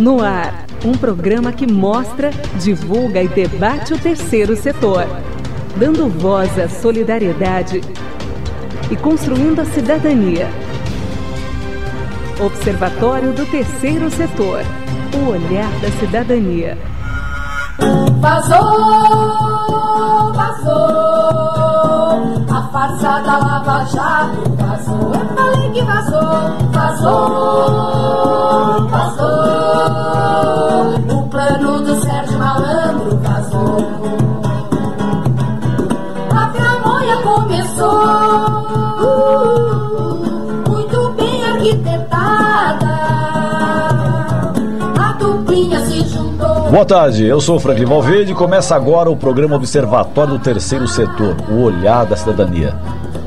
No ar, um programa que mostra, divulga e debate o terceiro setor, dando voz à solidariedade e construindo a cidadania. Observatório do Terceiro Setor. O olhar da cidadania. Vazou, vazou, a farsa da Lava Jato vazou. Eu falei que vazou, vazou, vazou. O plano do Sérgio Boa tarde, eu sou o Franklin Valverde e começa agora o programa Observatório do Terceiro Setor, o Olhar da Cidadania.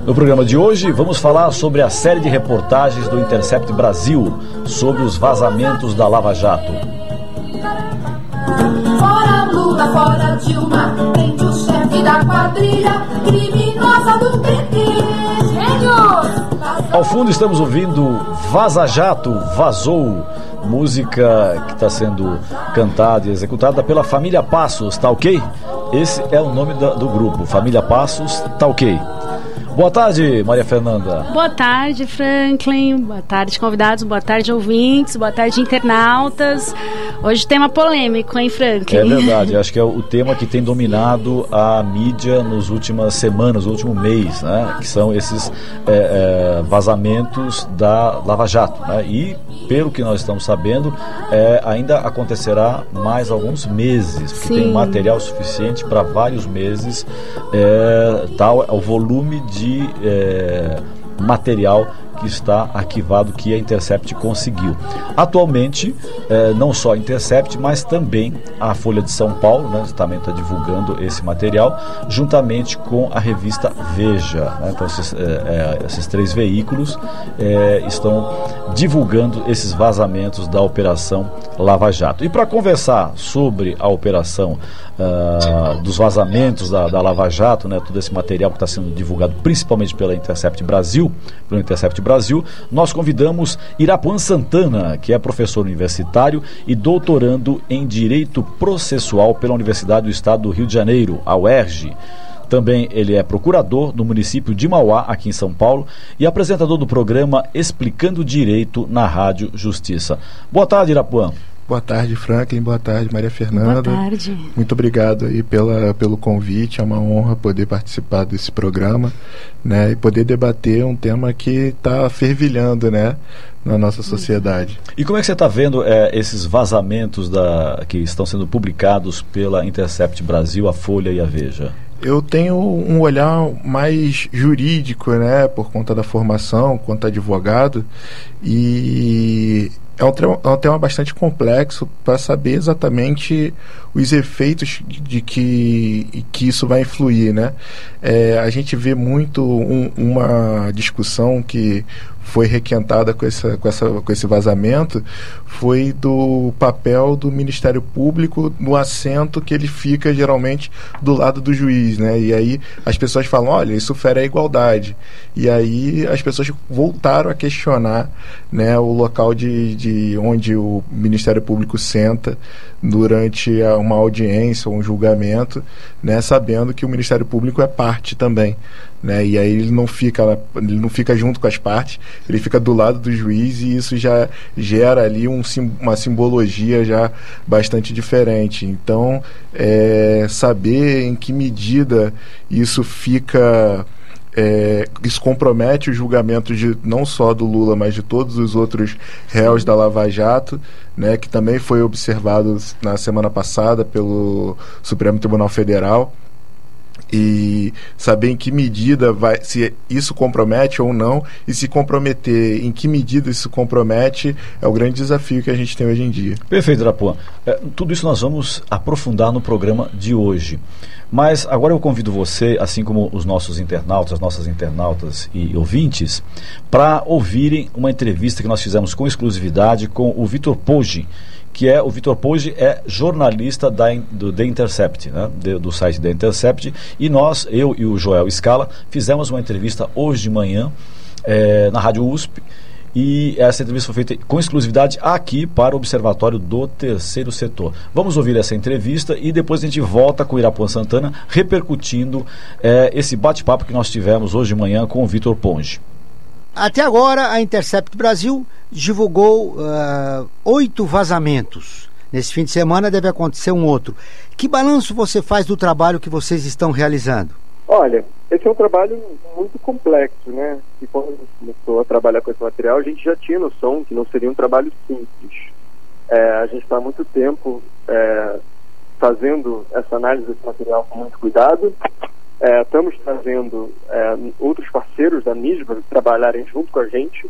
No programa de hoje, vamos falar sobre a série de reportagens do Intercept Brasil sobre os vazamentos da Lava Jato. Fora Lula, fora Dilma, prende o chefe da quadrilha criminosa do PT. Gênios! Ao fundo estamos ouvindo Vaza Jato, Vazou, música que está sendo cantada e executada pela Família Passos, tá ok? Esse é o nome da- do grupo, Família Passos, tá ok? Boa tarde, Maria Fernanda. Boa tarde, Franklin. Boa tarde, convidados. Boa tarde, ouvintes. Boa tarde, internautas. Hoje tema polêmico, hein, Franklin? É verdade, acho que é o tema que tem dominado a mídia nas últimas semanas, no último mês, né? Que são esses é, é, vazamentos da Lava Jato. Né? E, pelo que nós estamos sabendo, é, ainda acontecerá mais alguns meses, porque tem Sim. material suficiente para vários meses, é, tal é o volume de é, material que está arquivado que a Intercept conseguiu. Atualmente, eh, não só a Intercept, mas também a Folha de São Paulo, né, também está divulgando esse material, juntamente com a revista Veja. né? Então, esses, eh, eh, esses três veículos eh, estão divulgando esses vazamentos da Operação Lava Jato. E para conversar sobre a operação ah, dos vazamentos da, da Lava Jato, né, todo esse material que está sendo divulgado principalmente pela Intercept Brasil, pelo Intercept Brasil, nós convidamos Irapuan Santana, que é professor universitário e doutorando em Direito Processual pela Universidade do Estado do Rio de Janeiro, a UERJ. Também ele é procurador do município de Mauá, aqui em São Paulo, e apresentador do programa Explicando Direito na Rádio Justiça. Boa tarde, Irapuan. Boa tarde, Franklin. Boa tarde, Maria Fernanda. Boa tarde. Muito obrigado aí pela, pelo convite. É uma honra poder participar desse programa, né? E poder debater um tema que está fervilhando, né? Na nossa sociedade. E como é que você está vendo eh, esses vazamentos da, que estão sendo publicados pela Intercept Brasil, a Folha e a Veja? Eu tenho um olhar mais jurídico, né? Por conta da formação, quanto advogado. E é um, tema, é um tema bastante complexo para saber exatamente os efeitos de, que, que isso vai influir, né? É, a gente vê muito um- uma discussão que foi requentada com, essa, com, essa, com esse vazamento foi do papel do Ministério Público no assento que ele fica geralmente do lado do juiz, né? E aí as pessoas falam, olha, isso fere a igualdade. E aí as pessoas voltaram a questionar, né, o local de, de onde o Ministério Público senta durante uma audiência ou um julgamento, né, sabendo que o Ministério Público é parte também, né? E aí ele não fica ele não fica junto com as partes, ele fica do lado do juiz e isso já gera ali um, uma simbologia já bastante diferente. Então, é, saber em que medida isso fica é, isso compromete o julgamento de não só do Lula, mas de todos os outros réus da Lava Jato, né, que também foi observado na semana passada pelo Supremo Tribunal Federal e saber em que medida vai se isso compromete ou não e se comprometer em que medida isso compromete é o grande desafio que a gente tem hoje em dia. Perfeito, Irapuan. É, tudo isso nós vamos aprofundar no programa de hoje. Mas agora eu convido você, assim como os nossos internautas, as nossas internautas e ouvintes, para ouvirem uma entrevista que nós fizemos com exclusividade com o Vitor Poggi, que é o Vitor Poggi é jornalista da, do The Intercept, né, de- do site The Intercept, e nós, eu e o Joel Scala, fizemos uma entrevista hoje de manhã eh, na Rádio USP e essa entrevista foi feita com exclusividade aqui para o Observatório do Terceiro Setor. Vamos ouvir essa entrevista e depois a gente volta com o Irapuã Santana repercutindo é, esse bate-papo que nós tivemos hoje de manhã com o Vitor Ponge. Até agora, a Intercept Brasil divulgou uh, oito vazamentos. Nesse fim de semana deve acontecer um outro. Que balanço você faz do trabalho que vocês estão realizando? Olha, esse é um trabalho muito complexo, né? E quando a gente começou a trabalhar com esse material, a gente já tinha noção que não seria um trabalho simples. É, a gente está há muito tempo é, fazendo essa análise desse material com muito cuidado. É, estamos trazendo é, outros parceiros da para trabalharem junto com a gente,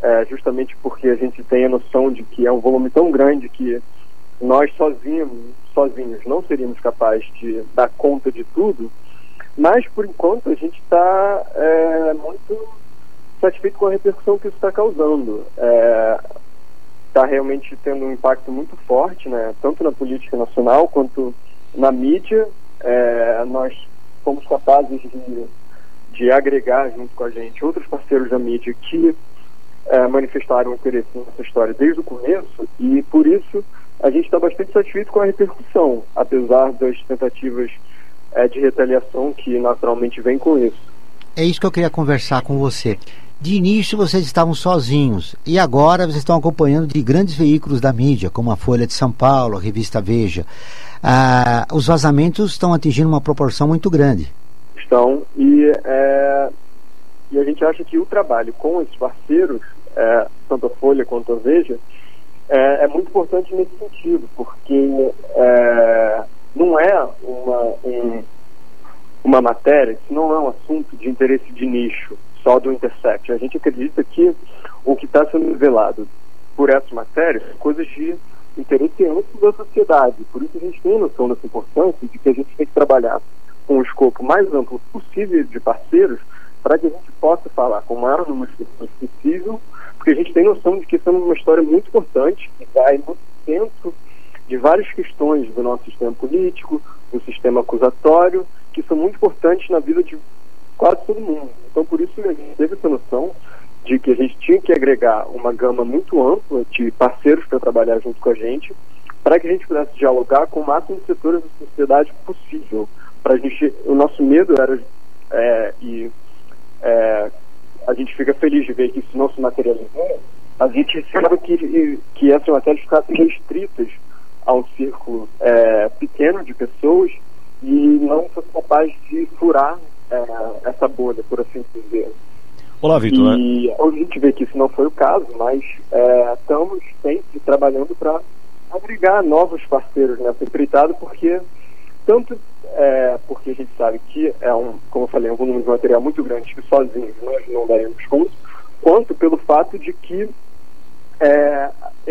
é, justamente porque a gente tem a noção de que é um volume tão grande que nós sozinhos, sozinhos não seríamos capazes de dar conta de tudo, mas por enquanto a gente está é, muito satisfeito com a repercussão que isso está causando. Está é, realmente tendo um impacto muito forte, né, tanto na política nacional quanto na mídia. É, nós fomos capazes de, de agregar junto com a gente outros parceiros da mídia que é, manifestaram interesse nessa história desde o começo e por isso a gente está bastante satisfeito com a repercussão, apesar das tentativas é, de retaliação que naturalmente vem com isso. É isso que eu queria conversar com você. De início vocês estavam sozinhos e agora vocês estão acompanhando de grandes veículos da mídia, como a Folha de São Paulo, a revista Veja. Ah, os vazamentos estão atingindo uma proporção muito grande. Estão, e, é, e a gente acha que o trabalho com esses parceiros, é, tanto a Folha quanto a Veja, é, é muito importante nesse sentido, porque é, não é uma, um, uma matéria, isso não é um assunto de interesse de nicho, só do Intercept. A gente acredita que o que está sendo revelado por essa matéria são coisas de interesse amplo da sociedade. Por isso a gente tem noção dessa importância de que a gente tem que trabalhar com o escopo mais amplo possível de parceiros para que a gente possa falar com o maior número de pessoas possível porque a gente tem noção de que isso é uma história muito importante, que vai no centro de várias questões do nosso sistema político, do sistema acusatório, que são muito importantes na vida de quase todo mundo. Então, por isso, a gente teve essa noção de que a gente tinha que agregar uma gama muito ampla de parceiros para trabalhar junto com a gente, para que a gente pudesse dialogar com o máximo de setores da sociedade possível. Para a gente, o nosso medo era é, e é, a gente fica feliz de ver que isso não se materializou, a gente espera que, que essas matérias ficassem restritas a um círculo é, pequeno de pessoas e não fosse capaz de furar é, essa bolha, por assim dizer. Olá, Vitor. E né? a gente vê que isso não foi o caso, mas é, estamos sempre trabalhando para agregar novos parceiros nessa empreitada, porque tanto é, porque a gente sabe que é um, como eu falei, um volume de material muito grande que sozinhos nós não daremos conta, quanto pelo fato de que é,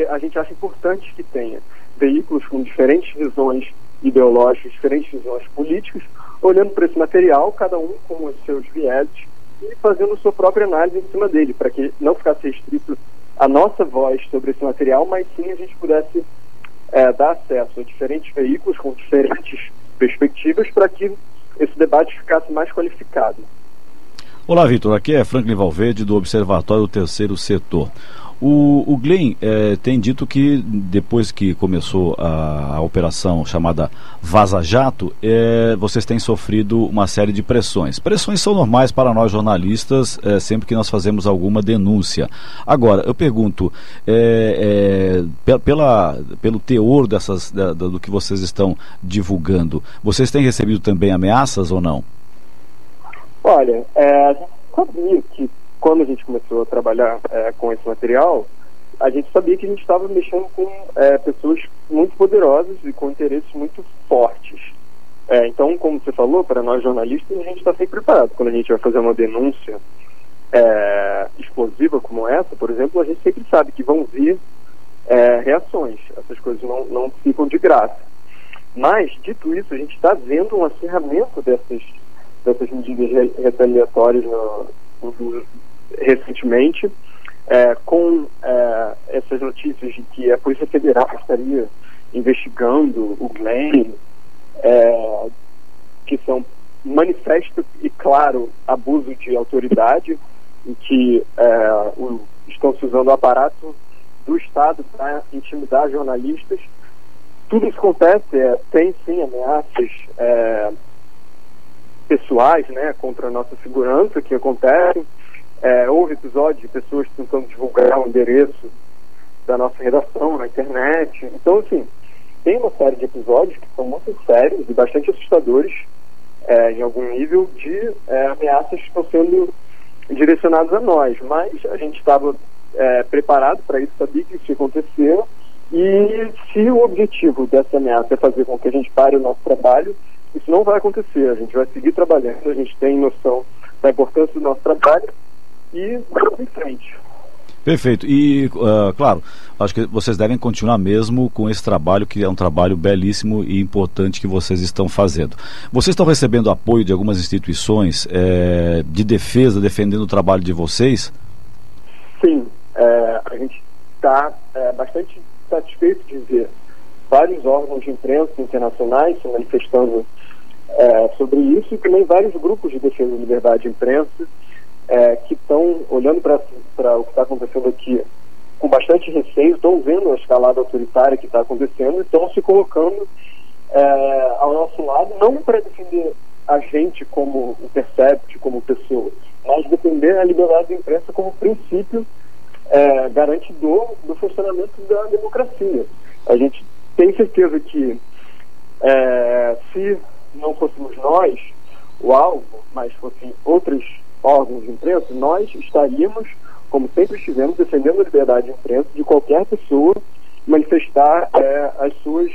a gente acha importante que tenha veículos com diferentes visões ideológicas, diferentes visões políticas, olhando para esse material, cada um com os seus vieses e fazendo sua própria análise em cima dele, para que não ficasse restrito a nossa voz sobre esse material, mas sim a gente pudesse é, dar acesso a diferentes veículos com diferentes perspectivas para que esse debate ficasse mais qualificado. Olá, Vitor. Aqui é Franklin Valverde, do Observatório Terceiro Setor. O, o Glenn é, tem dito que depois que começou a, a operação chamada Vaza Jato, é, vocês têm sofrido uma série de pressões. Pressões são normais para nós jornalistas é, sempre que nós fazemos alguma denúncia. Agora, eu pergunto, pela, pelo teor dessas, da, do que vocês estão divulgando, vocês têm recebido também ameaças ou não? Olha, gente sabia que quando a gente começou a trabalhar é, com esse material, a gente sabia que a gente estava mexendo com é, pessoas muito poderosas e com interesses muito fortes. É, então, como você falou, para nós jornalistas, a gente está sempre preparado. Quando a gente vai fazer uma denúncia é, explosiva como essa, por exemplo, a gente sempre sabe que vão vir é, reações. Essas coisas não, não ficam de graça. Mas, dito isso, a gente está vendo um acerramento dessas, dessas medidas retaliatórias no, no, recentemente, é, com é, essas notícias de que a Polícia Federal estaria investigando o Glenn, é, que são manifesto e claro abuso de autoridade, em que é, o estão se usando o aparato do Estado para intimidar jornalistas. Tudo isso acontece, é, tem sim ameaças é, pessoais né, contra a nossa segurança que acontecem. É, houve episódios de pessoas tentando divulgar o endereço da nossa redação na internet. Então, assim, tem uma série de episódios que são muito sérios e bastante assustadores é, em algum nível de é, ameaças que estão sendo direcionadas a nós. Mas a gente estava é, preparado para isso, sabia que isso ia acontecer. E se o objetivo dessa ameaça é fazer com que a gente pare o nosso trabalho, isso não vai acontecer. A gente vai seguir trabalhando, a gente tem noção da importância do nosso trabalho e vamos em frente. Perfeito. E, uh, claro, acho que vocês devem continuar mesmo com esse trabalho, que é um trabalho belíssimo e importante que vocês estão fazendo. Vocês estão recebendo apoio de algumas instituições é, de defesa, defendendo o trabalho de vocês? Sim. É, a gente está é, bastante satisfeito de ver vários órgãos de imprensa internacionais se manifestando sobre isso e também vários grupos de defesa da liberdade de imprensa é, que estão olhando para o que está acontecendo aqui com bastante receio, estão vendo a escalada autoritária que está acontecendo e estão se colocando é, ao nosso lado, não para defender a gente como intercept, como pessoa, mas defender a liberdade de imprensa como princípio é, garantidor do funcionamento da democracia. A gente tem certeza que é, se não fôssemos nós o alvo, mas fossem outros órgãos de imprensa, nós estaríamos, como sempre estivemos, defendendo a liberdade de imprensa de qualquer pessoa manifestar é, as suas,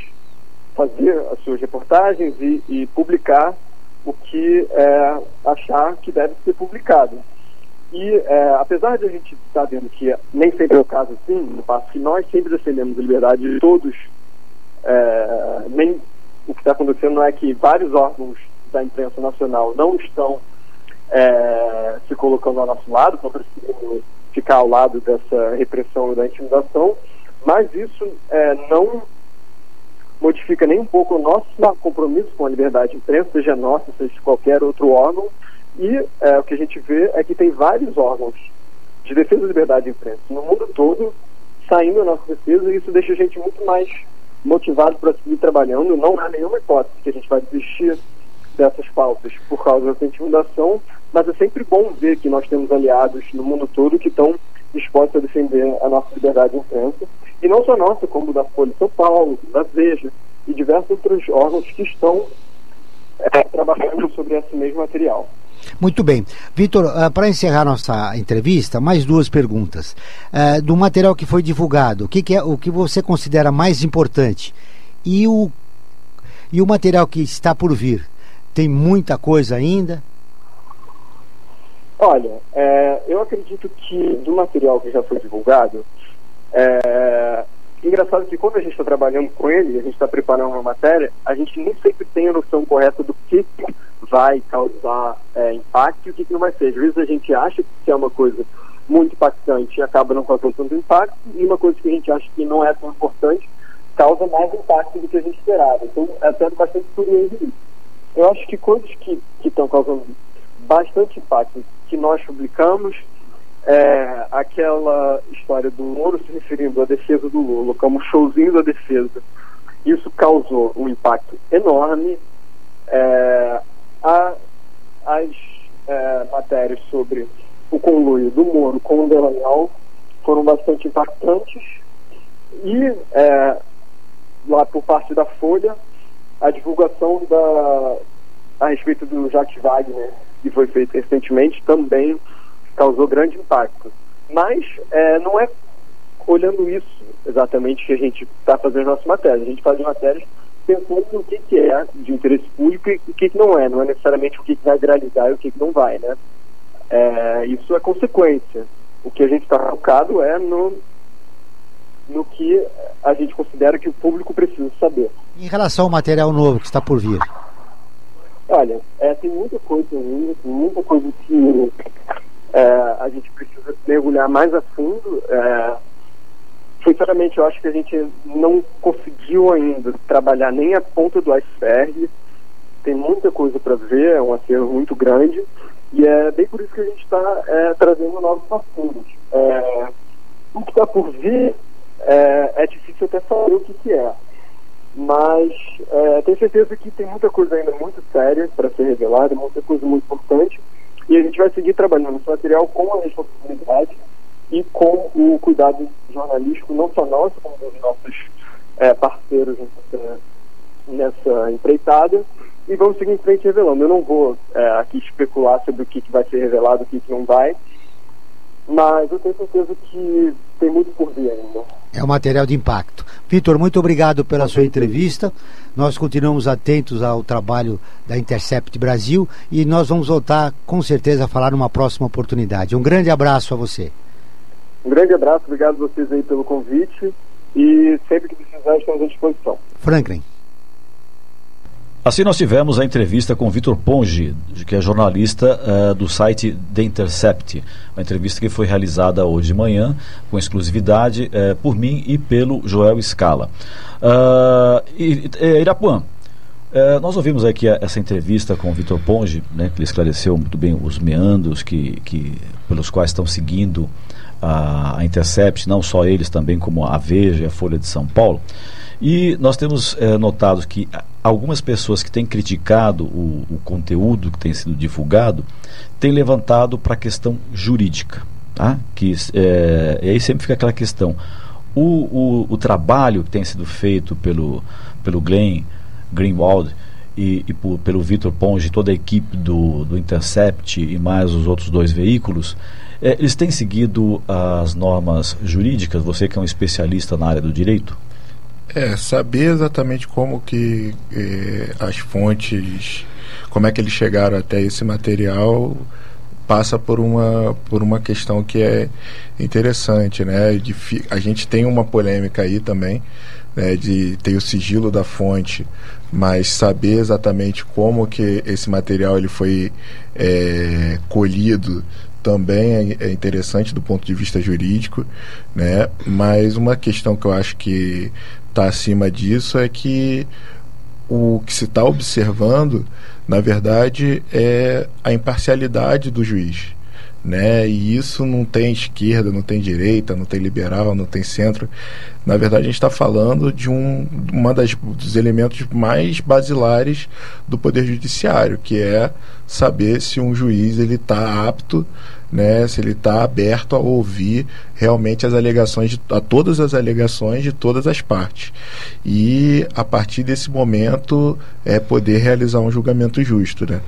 fazer as suas reportagens e, e publicar o que é, achar que deve ser publicado. E é, apesar de a gente estar vendo que nem sempre é o caso assim, no passo que nós sempre defendemos a liberdade de todos, é, nem o que está acontecendo não é que vários órgãos da imprensa nacional não estão é, se colocando ao nosso lado, estão preferindo ficar ao lado dessa repressão e da intimidação, mas isso é, não modifica nem um pouco o nosso compromisso com a liberdade de imprensa, seja nossa, seja de qualquer outro órgão, e é, o que a gente vê é que tem vários órgãos de defesa da liberdade de imprensa no mundo todo saindo a nossa defesa e isso deixa a gente muito mais motivado para seguir trabalhando. Não há nenhuma hipótese que a gente vai desistir dessas pautas por causa dessa intimidação, mas é sempre bom ver que nós temos aliados no mundo todo que estão dispostos a defender a nossa liberdade de imprensa, e não só nossa, como da Folha de São Paulo, da Veja e diversos outros órgãos que estão é, trabalhando sobre esse mesmo material. Muito bem. Vitor, uh, para encerrar nossa entrevista, mais duas perguntas. Uh, do material que foi divulgado, o que, que, é o que você considera mais importante? E o, e o material que está por vir? Tem muita coisa ainda? Olha, é, eu acredito que do material que já foi divulgado, é, engraçado que quando a gente está trabalhando com ele, a gente está preparando uma matéria, a gente nem sempre tem a noção correta do que vai causar é, impacto e o que, que não vai ser. Às vezes a gente acha que é uma coisa muito impactante e acaba não causando tanto impacto, e uma coisa que a gente acha que não é tão importante causa mais impacto do que a gente esperava. Então é até bastante curioso isso. Eu acho que coisas que estão causando bastante impacto que nós publicamos é aquela história do Moro se referindo à defesa do Lula como showzinho da defesa. Isso causou um impacto enorme. É, a, as é, matérias sobre o conluio do Moro com o Delanhol foram bastante impactantes e é, lá por parte da Folha a divulgação da, a respeito do Jacques Wagner que foi feita recentemente também causou grande impacto. Mas é, não é olhando isso exatamente que a gente está fazendo as nossas matérias. A gente faz matérias pensando no que, que é de interesse público e o que, que não é. Não é necessariamente o que, que vai viralizar e o que, que não vai, né? É, isso é consequência. O que a gente está focado é no, no que a gente considera que o público precisa saber. Em relação ao material novo que está por vir? Olha, é, tem muita coisa ainda, tem muita coisa que é, a gente precisa mergulhar mais a fundo. É, sinceramente, eu acho que a gente não conseguiu ainda trabalhar nem a ponta do iceberg. Tem muita coisa para ver, é um acervo muito grande. E é bem por isso que a gente está é, trazendo novos parceiros. É, o que está por vir é, é, difícil até saber o que, que é. Mas é, tenho certeza que tem muita coisa ainda muito séria para ser revelada, muita coisa muito importante. E a gente vai seguir trabalhando esse material com a responsabilidade e com o cuidado jornalístico, não só nosso, como dos nossos é, parceiros nessa, nessa empreitada. E vamos seguir em frente revelando. Eu não vou é, aqui especular sobre o que, que vai ser revelado, o que, que não vai, mas eu tenho certeza que tem muito por vir ainda. É um material de impacto. Vitor, muito obrigado pela sua entrevista. Nós continuamos atentos ao trabalho da Intercept Brasil e nós vamos voltar com certeza a falar numa próxima oportunidade. Um grande abraço a você. Um grande abraço, obrigado a vocês aí pelo convite e sempre que precisar estamos à disposição. Franklin. Assim nós tivemos a entrevista com Vitor Ponge, que é jornalista uh, do site The Intercept. Uma entrevista que foi realizada hoje de manhã, com exclusividade, uh, por mim e pelo Joel Scala. Uh, Irapuã, nós ouvimos aqui essa entrevista com o Vitor Ponge, né, que ele esclareceu muito bem os meandros que, que, pelos quais estão seguindo a, a Intercept, não só eles, também como a Veja e a Folha de São Paulo. E nós temos é, notado que algumas pessoas que têm criticado o, o conteúdo que tem sido divulgado têm levantado para a questão jurídica. Tá? Que, é, e aí sempre fica aquela questão. O, o, o, trabalho que tem sido feito pelo, pelo Glenn Greenwald e, e por, pelo Vitor Ponge, toda a equipe do, do Intercept e mais os outros dois veículos, é, eles têm seguido as normas jurídicas? Você que é um especialista na área do direito? É, saber exatamente como que eh, as fontes, como é que eles chegaram até esse material, passa por uma, por uma questão que é interessante, né? De, a gente tem uma polêmica aí também, né, de ter o sigilo da fonte, mas saber exatamente como que esse material ele foi é, colhido também é, é interessante do ponto de vista jurídico, né? Mas uma questão que eu acho que está acima disso é que o que se está observando, na verdade, é a imparcialidade do juiz. Né? E isso não tem esquerda, não tem direita, não tem liberal, não tem centro. Na verdade, a gente está falando de um uma das, dos elementos mais basilares do poder judiciário, que é saber se um juiz ele está apto né, se ele está aberto a ouvir realmente as alegações, de, a todas as alegações de todas as partes. E a partir desse momento é poder realizar um julgamento justo. Né?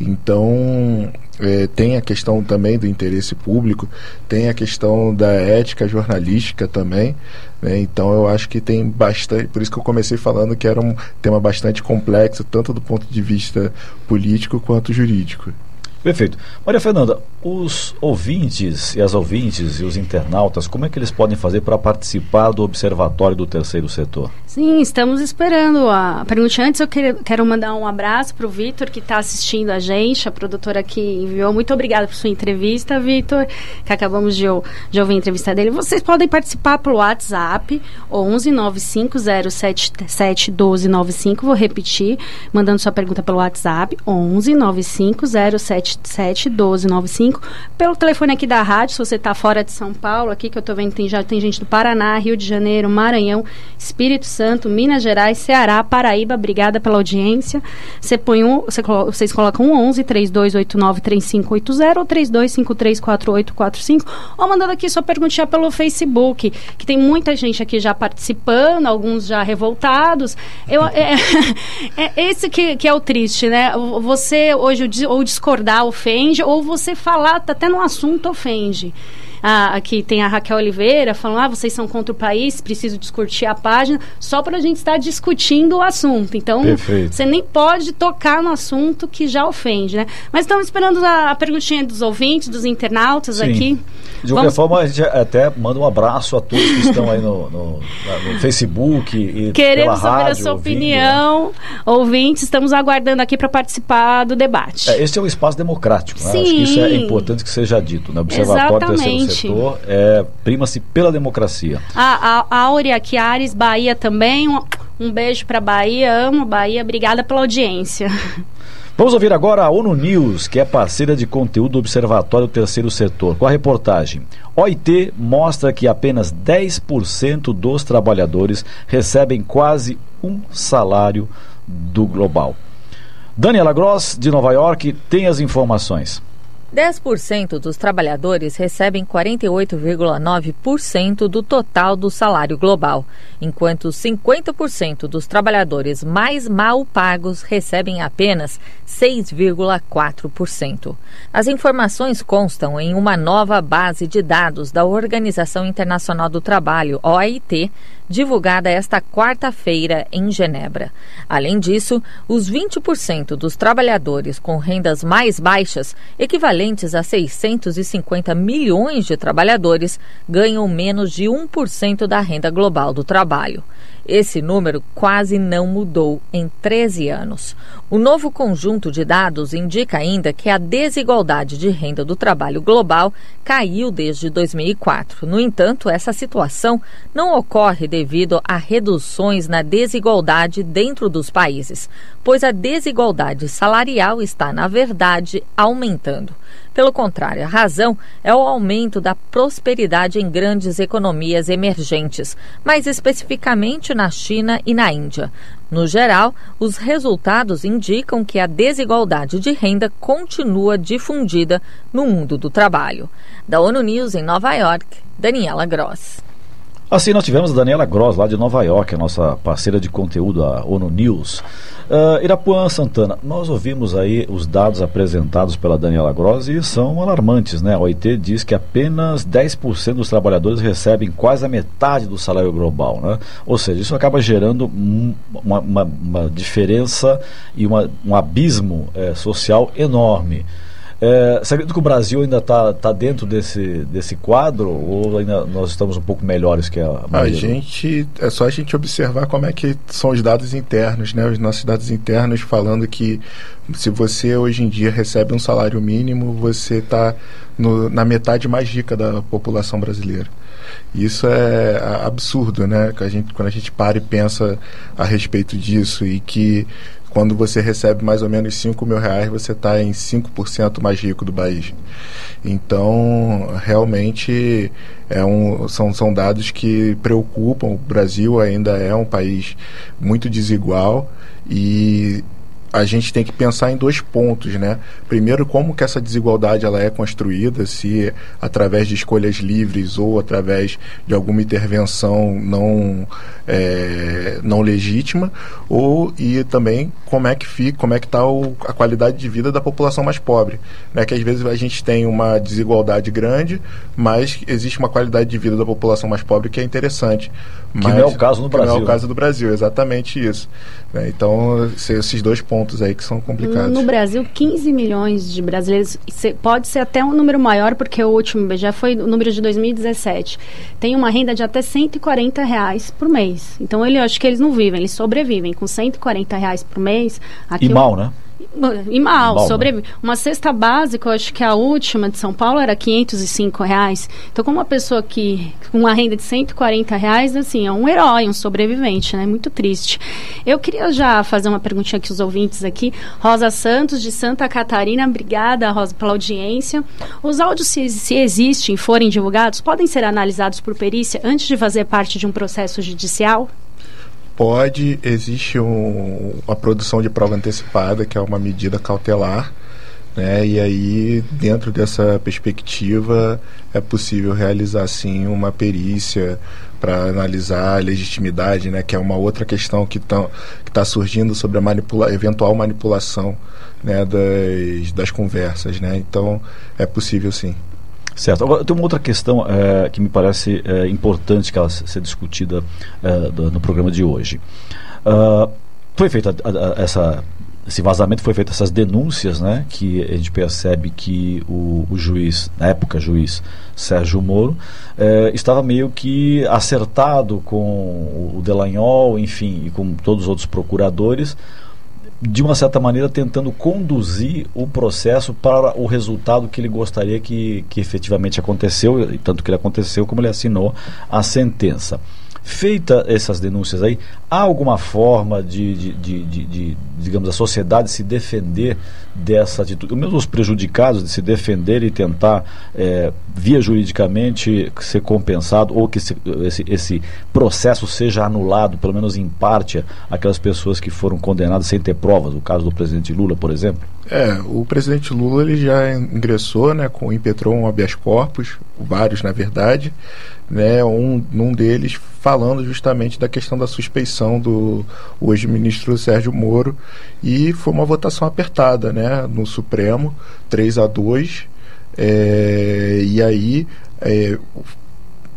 Então é, tem a questão também do interesse público, tem a questão da ética jornalística também. Né? Então eu acho que tem bastante, por isso que eu comecei falando que era um tema bastante complexo, tanto do ponto de vista político quanto jurídico. Perfeito. Maria Fernanda, os ouvintes e as ouvintes e os internautas, como é que eles podem fazer para participar do Observatório do Terceiro Setor? Sim, estamos esperando a pergunta. Antes eu quero mandar um abraço para o Vitor, que está assistindo a gente, a produtora que enviou. Muito obrigada por sua entrevista, Vitor, que acabamos de, de, ouvir a entrevista dele. Vocês podem participar pelo WhatsApp, 11950771295, vou repetir, mandando sua pergunta pelo WhatsApp, 1195077 771295. Pelo telefone aqui da rádio, se você está fora de São Paulo, aqui que eu estou vendo tem, já tem gente do Paraná, Rio de Janeiro, Maranhão, Espírito Santo, Minas Gerais, Ceará, Paraíba. Obrigada pela audiência. Você põe um, você, vocês colocam um 11 3289 3580 ou 3253 4845 ou mandando aqui sua perguntinha pelo Facebook, que tem muita gente aqui já participando, alguns já revoltados. Eu, é, é esse que, que é o triste, né? Você hoje ou discordar ofende, ou você falar até no assunto ofende. Ah, aqui tem a Raquel Oliveira falando: ah, vocês são contra o país, preciso discutir a página, só para a gente estar discutindo o assunto. Então, Perfeito. você nem pode tocar no assunto que já ofende, né? Mas estamos esperando a, a perguntinha dos ouvintes, dos internautas Sim. aqui. De qualquer Vamos... forma, a gente até manda um abraço a todos que estão aí no, no, no Facebook e Queremos pela saber a sua ouvindo, opinião. Né? Ouvintes, estamos aguardando aqui para participar do debate. É, esse é um espaço democrático. Né? Acho que isso é importante que seja dito. Né? Observatório Exatamente. Terceiro setor é, prima-se pela democracia. A, a Áurea Chiares, Bahia também. Um, um beijo para Bahia, amo Bahia. Obrigada pela audiência. Vamos ouvir agora a ONU News, que é parceira de conteúdo do Observatório Terceiro Setor, com a reportagem. OIT mostra que apenas 10% dos trabalhadores recebem quase um salário do global. Daniela Gross, de Nova York, tem as informações. 10% dos trabalhadores recebem 48,9% do total do salário global, enquanto 50% dos trabalhadores mais mal pagos recebem apenas 6,4%. As informações constam em uma nova base de dados da Organização Internacional do Trabalho, OIT, divulgada esta quarta-feira em Genebra. Além disso, os 20% dos trabalhadores com rendas mais baixas, equivalentes a 650 milhões de trabalhadores, ganham menos de 1% da renda global do trabalho. Esse número quase não mudou em 13 anos. O novo conjunto de dados indica ainda que a desigualdade de renda do trabalho global caiu desde 2004. No entanto, essa situação não ocorre devido a reduções na desigualdade dentro dos países, pois a desigualdade salarial está, na verdade, aumentando. Pelo contrário, a razão é o aumento da prosperidade em grandes economias emergentes, mais especificamente na China e na Índia. No geral, os resultados indicam que a desigualdade de renda continua difundida no mundo do trabalho. Da ONU News em Nova York, Daniela Gross. Assim, nós tivemos a Daniela Gross, lá de Nova York, a nossa parceira de conteúdo, a ONU News. Uh, Irapuã Santana, nós ouvimos aí os dados apresentados pela Daniela Gross e são alarmantes, né? A OIT diz que apenas 10% dos trabalhadores recebem quase a metade do salário global, né? Ou seja, isso acaba gerando uma, uma, uma diferença e uma, um abismo é, social enorme. É, você acredita que o Brasil ainda está tá dentro desse, desse quadro ou ainda nós estamos um pouco melhores que a maioria? A gente, é só a gente observar como é que são os dados internos, né? Os nossos dados internos falando que se você hoje em dia recebe um salário mínimo, você está na metade mais rica da população brasileira. Isso é absurdo, né? Que a gente, quando a gente para e pensa a respeito disso e que quando você recebe mais ou menos 5 mil reais, você está em 5% mais rico do país. Então, realmente, é um, são, são dados que preocupam. O Brasil ainda é um país muito desigual e a gente tem que pensar em dois pontos, né? Primeiro, como que essa desigualdade ela é construída, se através de escolhas livres ou através de alguma intervenção não é, não legítima, ou e também como é que fica, como é que está a qualidade de vida da população mais pobre, né? Que às vezes a gente tem uma desigualdade grande, mas existe uma qualidade de vida da população mais pobre que é interessante. Mas, que não é o caso no Brasil. não é o caso do Brasil, exatamente isso. Né? Então, esses dois pontos aí que são complicados. No Brasil, 15 milhões de brasileiros, pode ser até um número maior, porque o último já foi o número de 2017. Tem uma renda de até 140 reais por mês. Então, ele, eu acho que eles não vivem, eles sobrevivem com 140 reais por mês. Aqui e mal, né? E mal, Bom, sobrevive. Né? Uma cesta básica, eu acho que a última de São Paulo era 505 reais. Então, como uma pessoa que com uma renda de 140 reais, assim, é um herói, um sobrevivente, né? Muito triste. Eu queria já fazer uma perguntinha aqui os ouvintes aqui. Rosa Santos, de Santa Catarina. Obrigada, Rosa, pela audiência. Os áudios, se, se existem forem divulgados, podem ser analisados por perícia antes de fazer parte de um processo judicial? Pode, existe um, uma produção de prova antecipada, que é uma medida cautelar, né? E aí, dentro dessa perspectiva, é possível realizar sim uma perícia para analisar a legitimidade, né? Que é uma outra questão que está surgindo sobre a manipula eventual manipulação né? das, das conversas, né? Então, é possível sim. Certo. Agora, tem uma outra questão é, que me parece é, importante que ela seja discutida é, do, no programa de hoje. Uh, foi feita essa esse vazamento foi feito essas denúncias, né, que a gente percebe que o, o juiz, na época juiz Sérgio Moro, estava meio que acertado com o Delanhol, enfim, e com todos os outros procuradores de uma certa maneira, tentando conduzir o processo para o resultado que ele gostaria que, que efetivamente aconteceu, tanto que ele aconteceu como ele assinou a sentença. Feita essas denúncias aí, há alguma forma de, de, de, de, de digamos, a sociedade se defender dessa atitude, mesmo os prejudicados de se defender e tentar, é, via juridicamente, ser compensado ou que se, esse, esse processo seja anulado, pelo menos em parte, aquelas pessoas que foram condenadas sem ter provas, o caso do presidente Lula, por exemplo? É, o presidente Lula ele já ingressou, né, com impetrou um habeas corpus, vários na verdade, né, um, um deles falando justamente da questão da suspeição do hoje ministro Sérgio Moro e foi uma votação apertada, né, no Supremo, 3 a 2 é, e aí é,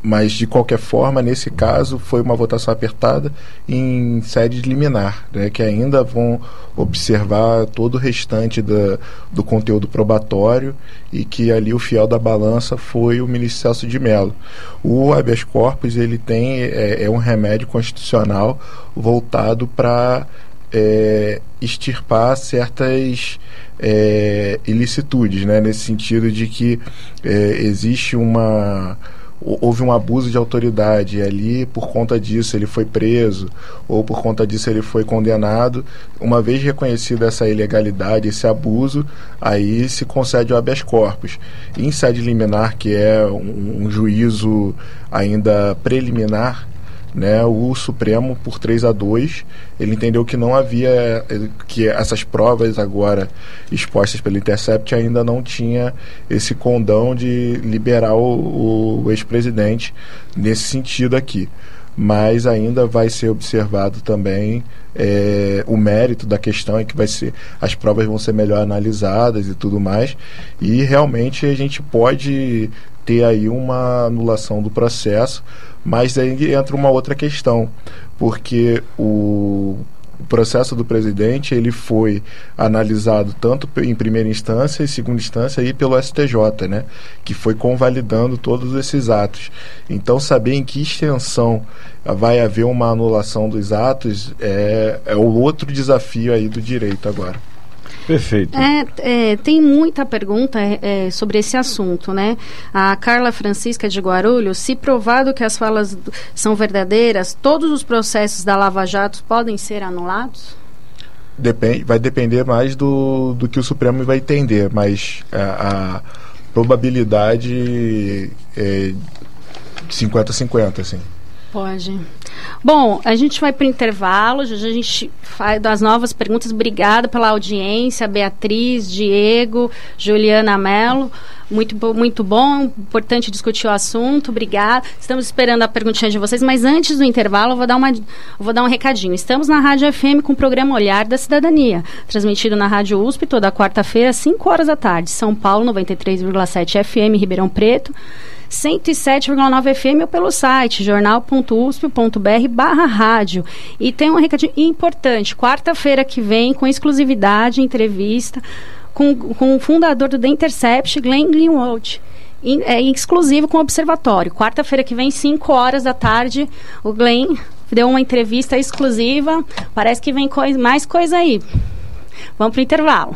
mas de qualquer forma, nesse caso, foi uma votação apertada em sede liminar, né, que ainda vão observar todo o restante da, do conteúdo probatório e que ali o fiel da balança foi o ministro Celso de Mello. O habeas corpus ele tem é, é um remédio constitucional voltado para é, extirpar certas é, ilicitudes, né, nesse sentido de que é, existe uma houve um abuso de autoridade e ali por conta disso ele foi preso ou por conta disso ele foi condenado. Uma vez reconhecida essa ilegalidade esse abuso aí se concede o habeas corpus. Em sede liminar que é um, um juízo ainda preliminar né, o Supremo por 3 a 2 ele entendeu que não havia que essas provas agora expostas pelo Intercept ainda não tinha esse condão de liberar o, o ex-presidente nesse sentido aqui. Mas ainda vai ser observado também é, o mérito da questão é que vai ser as provas vão ser melhor analisadas e tudo mais. E realmente a gente pode ter aí uma anulação do processo mas aí entra uma outra questão, porque o processo do presidente ele foi analisado tanto em primeira instância e segunda instância e pelo STJ, né, que foi convalidando todos esses atos. Então saber em que extensão vai haver uma anulação dos atos é, é o outro desafio aí do direito agora. Perfeito. É, é, tem muita pergunta é, é, sobre esse assunto, né? A Carla Francisca de Guarulhos, se provado que as falas são verdadeiras, todos os processos da Lava Jato podem ser anulados? Depende, vai depender mais do, do que o Supremo vai entender, mas a, a probabilidade é 50-50, assim. Pode. Bom, a gente vai para o intervalo, a gente faz das novas perguntas. Obrigada pela audiência, Beatriz, Diego, Juliana Mello. Muito, muito bom, importante discutir o assunto, obrigada. Estamos esperando a perguntinha de vocês, mas antes do intervalo, eu vou dar, uma, vou dar um recadinho. Estamos na Rádio FM com o programa Olhar da Cidadania, transmitido na Rádio USP toda quarta-feira, às 5 horas da tarde. São Paulo, 93,7 FM, Ribeirão Preto. 107,9 FM ou pelo site jornal.usp.br barra rádio. E tem um recadinho importante, quarta-feira que vem, com exclusividade, entrevista com, com o fundador do The Intercept, Glenn Greenwald. é exclusivo com o Observatório. Quarta-feira que vem, 5 horas da tarde, o Glenn deu uma entrevista exclusiva. Parece que vem coi mais coisa aí. Vamos para o intervalo.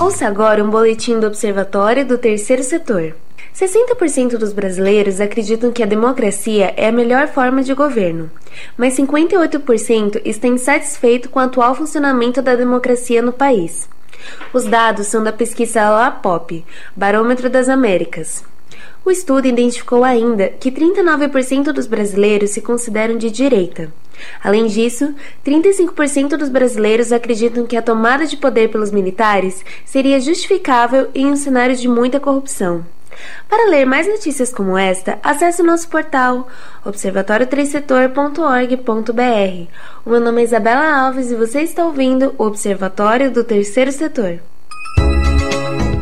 Ouça agora um boletim do Observatório do Terceiro Setor. 60% dos brasileiros acreditam que a democracia é a melhor forma de governo, mas 58% estão insatisfeitos com o atual funcionamento da democracia no país. Os dados são da pesquisa LAPOP, Barômetro das Américas. O estudo identificou ainda que 39% dos brasileiros se consideram de direita. Além disso, 35% dos brasileiros acreditam que a tomada de poder pelos militares seria justificável em um cenário de muita corrupção. Para ler mais notícias como esta, acesse o nosso portal observatório3setor.org.br. O meu nome é Isabela Alves e você está ouvindo o Observatório do Terceiro Setor.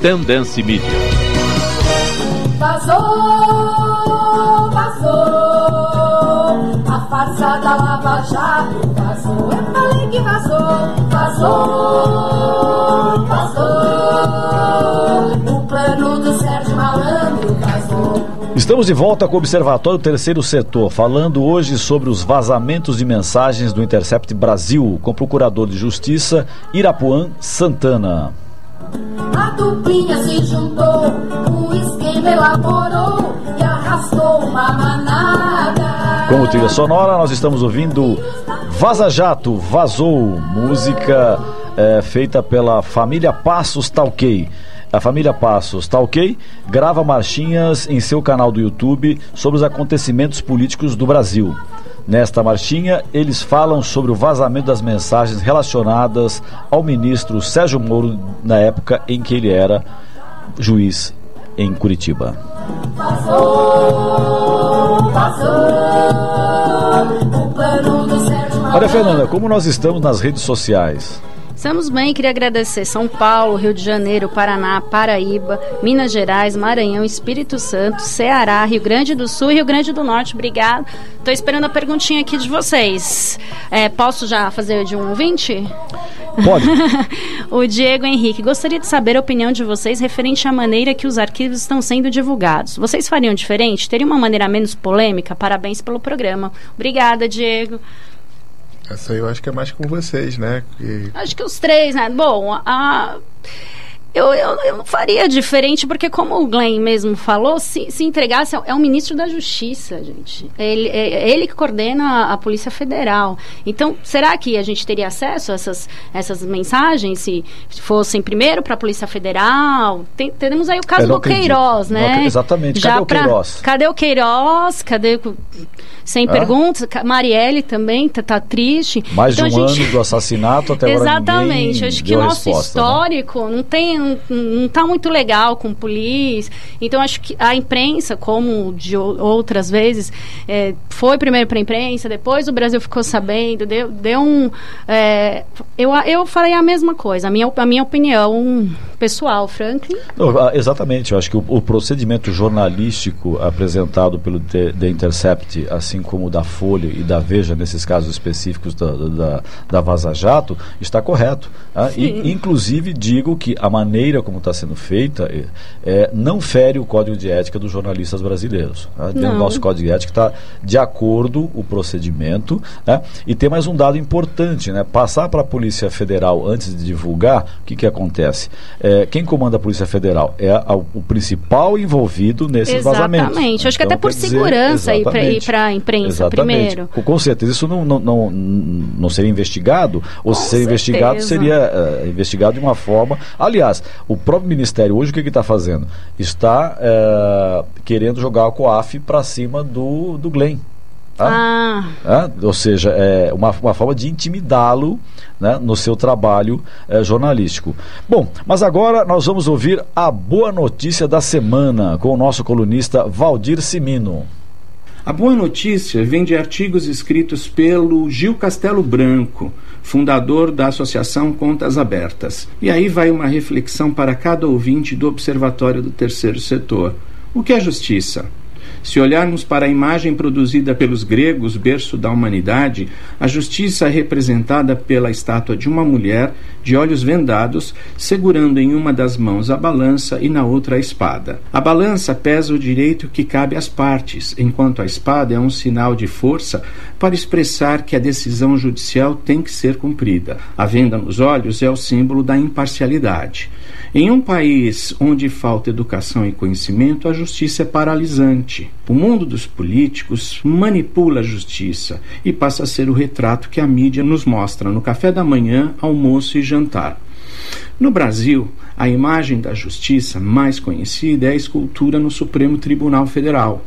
Tendência Mídia. Vazou, vazou, a farsa da Lava Jato vazou. Eu falei que vazou, vazou, vazou. O plano do Sérgio Malandro vazou. Estamos de volta com o Observatório Terceiro Setor, falando hoje sobre os vazamentos de mensagens do Intercept Brasil, com o Procurador de Justiça Irapuã Santana. A duplinha se juntou, o esquema elaborou e arrastou uma manada. Como trilha sonora, nós estamos ouvindo Vaza Jato, Vazou, música é, feita pela família Passos Talquei. A família Passos Talquei grava marchinhas em seu canal do YouTube sobre os acontecimentos políticos do Brasil. Nesta marchinha, eles falam sobre o vazamento das mensagens relacionadas ao ministro Sérgio Moro na época em que ele era juiz em Curitiba. Do Sérgio Olha, Fernanda, como nós estamos nas redes sociais? Estamos bem, queria agradecer São Paulo, Rio de Janeiro, Paraná, Paraíba, Minas Gerais, Maranhão, Espírito Santo, Ceará, Rio Grande do Sul e Rio Grande do Norte. Obrigada. Estou esperando a perguntinha aqui de vocês. É, posso já fazer de um ouvinte? Pode. o Diego Henrique, gostaria de saber a opinião de vocês referente à maneira que os arquivos estão sendo divulgados. Vocês fariam diferente? Teria uma maneira menos polêmica? Parabéns pelo programa. Obrigada, Diego. Essa aí eu acho que é mais com vocês, né? Que... Acho que os três, né? Bom, a. Eu, eu, eu não faria diferente, porque como o Glenn mesmo falou, se, se entregasse, é o ministro da Justiça, gente. Ele, é ele que coordena a, a Polícia Federal. Então, será que a gente teria acesso a essas, essas mensagens se fossem primeiro para a Polícia Federal? Tem, temos aí o caso Eu não do. Queiroz, Não né? acre- exatamente. Já Cadê o pra- Queiroz? Cadê o Queiroz? Cadê... Sem Hã? perguntas. Marielle também tá, tá triste. Mais Então, de um gente- ano do assassinato até agora Exatamente. Acho que o nosso resposta, né? histórico não tem, não, não tá muito legal com polícia. Então acho que a imprensa, como de outras vezes, é, foi primeiro para a imprensa, depois o Brasil ficou sabendo, deu, deu um. é, eu, eu falei a mesma coisa, a minha, a minha opinião pessoal, Franklin. Não, ah, exatamente, eu acho que o, o procedimento jornalístico apresentado pelo The Intercept, assim como o da Folha e da Veja, nesses casos específicos da, da, da Vaza Jato, está correto. ah, e, inclusive, digo que a maneira como está sendo feita é, é, não fere o código de ética dos jornalistas brasileiros. ah. Não. nosso código de ética está de acordo o procedimento. né? E tem mais um dado importante, né? Passar para a Polícia Federal antes de divulgar, o que, que acontece? É, quem comanda a Polícia Federal é a- o principal envolvido nesses vazamentos. Exatamente. Acho que até por quer dizer, segurança exatamente. pra imprensa Exatamente. primeiro. Com, certeza isso não, não, não, não seria investigado, ou se seria investigado, seria eh, investigado de uma forma. Aliás, o próprio Ministério hoje o que está fazendo? Está eh, querendo jogar a COAF para cima do, do Glenn. tá? Ah, né? ou seja, é uma, uma forma de intimidá-lo né, no seu trabalho eh, jornalístico. Bom, mas agora nós vamos ouvir a boa notícia da semana com o nosso colunista Valdir Simino. A boa notícia vem de artigos escritos pelo Gil Castelo Branco, fundador da Associação Contas Abertas. E aí vai uma reflexão para cada ouvinte do Observatório do Terceiro Setor. O que é justiça? Se olharmos para a imagem produzida pelos gregos, berço da humanidade, a justiça é representada pela estátua de uma mulher de olhos vendados, segurando em uma das mãos a balança e na outra a espada. A balança pesa o direito que cabe às partes, enquanto a espada é um sinal de força para expressar que a decisão judicial tem que ser cumprida. A venda nos olhos é o símbolo da imparcialidade. Em um país onde falta educação e conhecimento, a justiça é paralisante. O mundo dos políticos manipula a justiça e passa a ser o retrato que a mídia nos mostra no café da manhã, almoço e jantar. No Brasil, a imagem da justiça mais conhecida é a escultura no Supremo Tribunal Federal,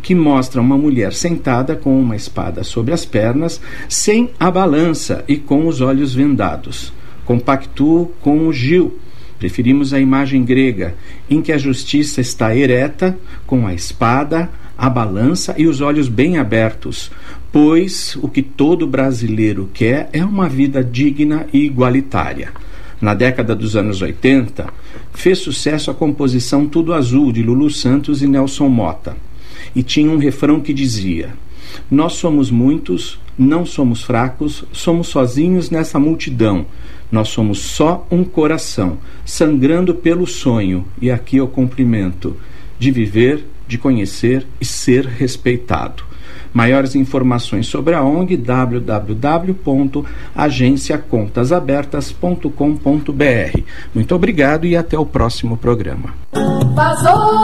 que mostra uma mulher sentada com uma espada sobre as pernas, sem a balança e com os olhos vendados. Compactuo com o Gil, Preferimos a imagem grega, em que a justiça está ereta, com a espada, a balança e os olhos bem abertos, pois o que todo brasileiro quer é uma vida digna e igualitária. Na década dos anos 80, fez sucesso a composição Tudo Azul de Lulu Santos e Nelson Mota. E tinha um refrão que dizia: Nós somos muitos, não somos fracos, somos sozinhos nessa multidão. Nós somos só um coração, sangrando pelo sonho, e aqui o cumprimento, de viver, de conhecer e ser respeitado. Maiores informações sobre a ONG www.agenciacontasabertas.com.br. Muito obrigado e até o próximo programa. Vazou,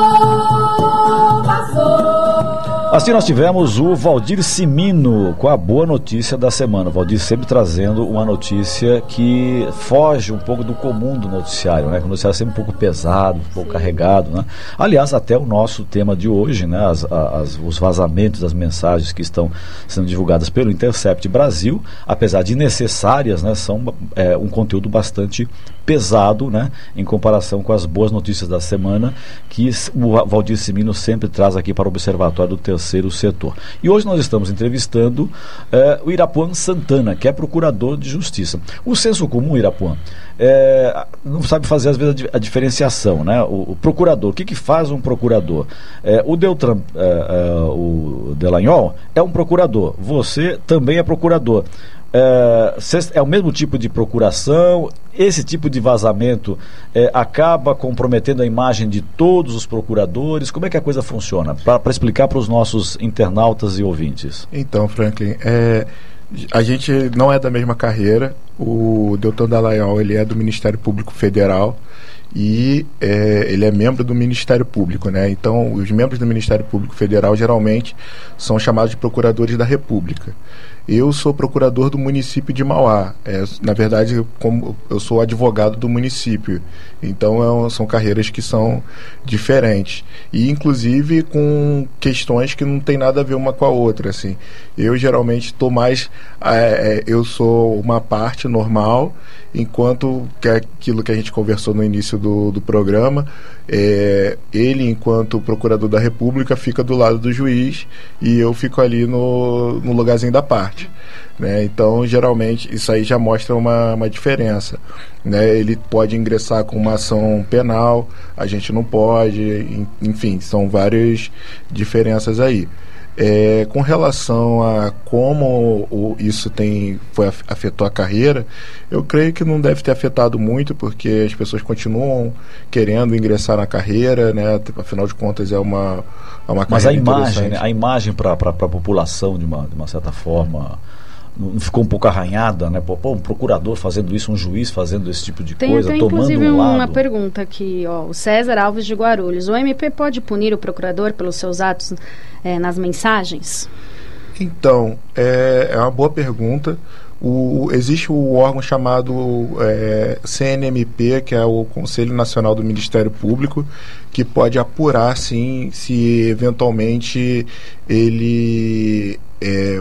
vazou. Assim nós tivemos o Valdir Simino com a boa notícia da semana. O Valdir sempre trazendo uma notícia que foge um pouco do comum do noticiário, né? O noticiário é sempre um pouco pesado, um pouco carregado, né? Aliás, até o nosso tema de hoje, né? As, as, os vazamentos das mensagens que estão sendo divulgadas pelo Intercept Brasil, apesar de necessárias, né? São é, um conteúdo bastante pesado, né? Em comparação com as boas notícias da semana que o Valdir Simino sempre traz aqui para o Observatório do Terceiro terceiro setor. E hoje nós estamos entrevistando eh, o Irapuan Santana, que é procurador de justiça. O senso comum, Irapuan, é, não sabe fazer às vezes a, diferenciação, né? O, o procurador, o que, que faz um procurador? É, o Deltran, o Delanhol, é um procurador. Você também é procurador. É, é, o mesmo tipo de procuração, esse tipo de vazamento é, acaba comprometendo a imagem de todos os procuradores. Como é que a coisa funciona? Para explicar para os nossos internautas e ouvintes. Então, Franklin, é, a gente não é da mesma carreira. O Deltan Dallagnol ele é do Ministério Público Federal e é, ele é membro do Ministério Público, né? Então, os membros do Ministério Público Federal geralmente são chamados de procuradores da República. Eu sou procurador do município de Mauá. É, na verdade, como eu sou advogado do município. Então, é, são carreiras que são diferentes. E, inclusive, com questões que não tem nada a ver uma com a outra. Assim. Eu, geralmente, estou mais... É, é, eu sou uma parte normal, enquanto que é aquilo que a gente conversou no início do, do programa, é, ele, enquanto procurador da República, fica do lado do juiz e eu fico ali no, no lugarzinho da parte. Né? Então, geralmente, isso aí já mostra uma, uma diferença. Né? Ele pode ingressar com uma ação penal, a gente não pode, enfim, são várias diferenças aí. É, com relação a como o, isso tem foi afetou a carreira, eu creio que não deve ter afetado muito, porque as pessoas continuam querendo ingressar na carreira, né? Afinal de contas é uma, é uma Mas a imagem, né? a imagem para a população de uma, de uma certa forma não ficou um pouco arranhada, né? Pô, um procurador fazendo isso, um juiz fazendo esse tipo de tem, coisa, tem, tomando inclusive um lado. uma pergunta aqui, ó, o César Alves de Guarulhos. O MP pode punir o procurador pelos seus atos é, nas mensagens? Então, é, é uma boa pergunta. O, existe o órgão chamado é, CNMP, que é o Conselho Nacional do Ministério Público, que pode apurar, sim, se eventualmente ele é,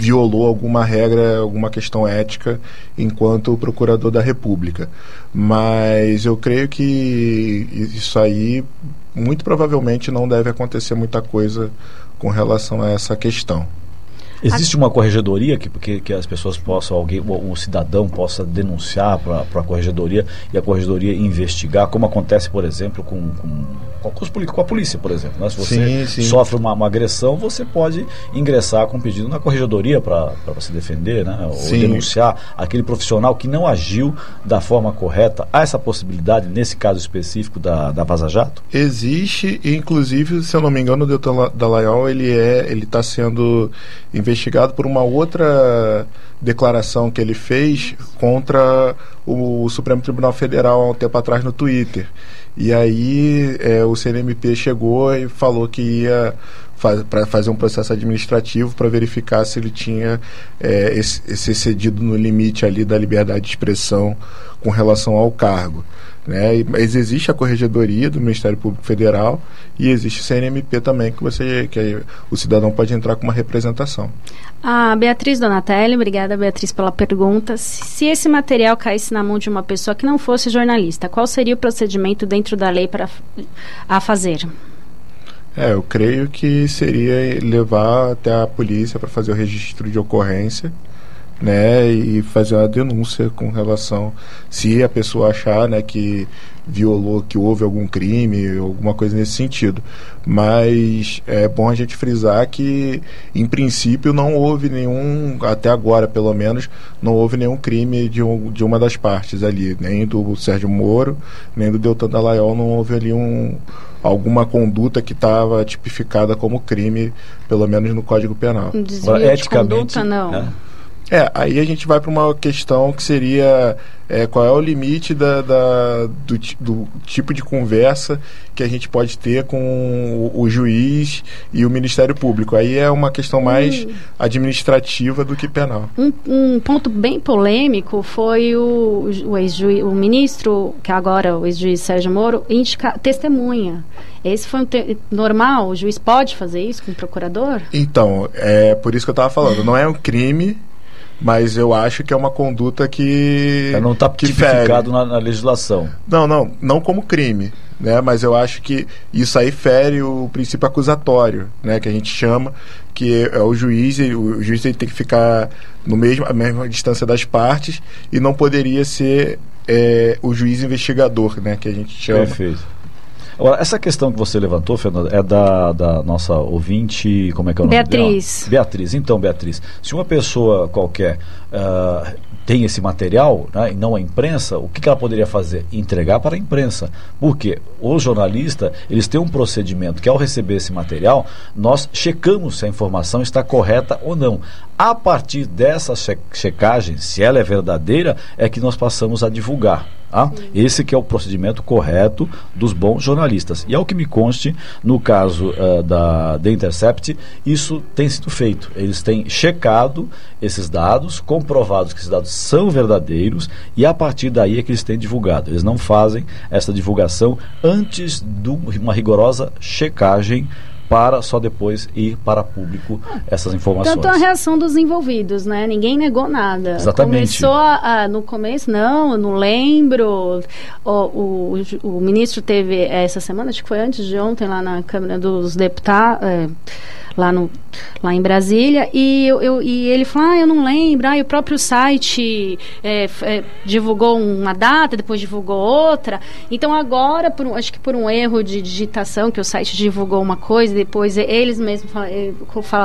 violou alguma regra, alguma questão ética enquanto procurador da República. Mas eu creio que isso aí muito provavelmente não deve acontecer muita coisa com relação a essa questão. Existe uma corregedoria que, que, que as pessoas possam, alguém, um cidadão possa denunciar para a corregedoria e a corregedoria investigar, como acontece, por exemplo, com, com com, com a polícia, por exemplo. Né? Se você Sim, sim. sofre uma, uma agressão, você pode ingressar com pedido na corregedoria para se defender, né? ou Sim. denunciar aquele profissional que não agiu da forma correta. Há essa possibilidade, nesse caso específico da, da Vaza Jato? Existe, inclusive, se eu não me engano, o Deltan Dallagnol ele é, ele está sendo investigado por uma outra declaração que ele fez contra o Supremo Tribunal Federal há um tempo atrás no Twitter. E aí é, o CNMP chegou e falou que ia fa para fazer um processo administrativo para verificar se ele tinha é, esse excedido no limite ali da liberdade de expressão com relação ao cargo. Né? Mas existe a corregedoria do Ministério Público Federal e existe o CNMP também que você que o cidadão pode entrar com uma representação. A Beatriz Donatelli, obrigada Beatriz pela pergunta. Se se esse material caísse na mão de uma pessoa que não fosse jornalista, qual seria o procedimento dentro da lei para a fazer? É, eu creio que seria levar até a polícia para fazer o registro de ocorrência, né, e fazer uma denúncia com relação se a pessoa achar, né, que violou, que houve algum crime, alguma coisa nesse sentido. Mas é bom a gente frisar que, em princípio, não houve nenhum, até agora pelo menos, não houve nenhum crime de, um, de uma das partes ali, nem do Sérgio Moro, nem do Deltan Dallagnol, não houve ali um, alguma conduta que estava tipificada como crime, pelo menos no Código Penal. Um desvio de eticamente, conduta, não. né? É, aí a gente vai para uma questão que seria é, qual é o limite da, da- do, do tipo de conversa que a gente pode ter com o, o juiz e o Ministério Público. Aí é uma questão mais administrativa do que penal. Um, um ponto bem polêmico foi o, o ex-juiz, o ministro, que agora é o ex-juiz Sérgio Moro, indica testemunha. Esse foi um te- normal? O juiz pode fazer isso com o procurador? Então, é por isso que eu estava falando, não é um crime, mas eu acho que é uma conduta que não está tipificado na, na legislação. Não, não, não como crime, né? Mas eu acho que isso aí fere o princípio acusatório, né? Que a gente chama, que é o juiz, e o juiz tem que ficar no mesmo, a mesma distância das partes e não poderia ser é, o juiz investigador, né? Que a gente chama. Perfeito. Agora, essa questão que você levantou, Fernanda, é da, da nossa ouvinte, como é que é o nome Beatriz. dela? Beatriz. Então, Beatriz, se uma pessoa qualquer ah, tem esse material né, e não a imprensa, o que, que ela poderia fazer? Entregar para a imprensa. Porque os jornalistas, eles têm um procedimento que ao receber esse material, nós checamos se a informação está correta ou não. A partir dessa che- checagem, se ela é verdadeira, é que nós passamos a divulgar. Tá? Esse que é o procedimento correto dos bons jornalistas. E ao que me conste, no caso ah, da The Intercept, isso tem sido feito. Eles têm checado esses dados, comprovados que esses dados são verdadeiros, e a partir daí é que eles têm divulgado. Eles não fazem essa divulgação antes de uma rigorosa checagem para só depois ir para público essas informações. Tanto a reação dos envolvidos, né? Ninguém negou nada. Exatamente. Começou a, a- no começo, não, eu não lembro. O, o, o ministro teve essa semana, acho que foi antes de ontem, lá na Câmara dos Deputados. é, Lá, no, lá em Brasília, e, eu, eu- e ele falou: Ah, eu não lembro. Ah, e o próprio site é, é, divulgou uma data, depois divulgou outra. Então, agora, por acho que por um erro de digitação, que o site divulgou uma coisa, depois eles mesmos eh,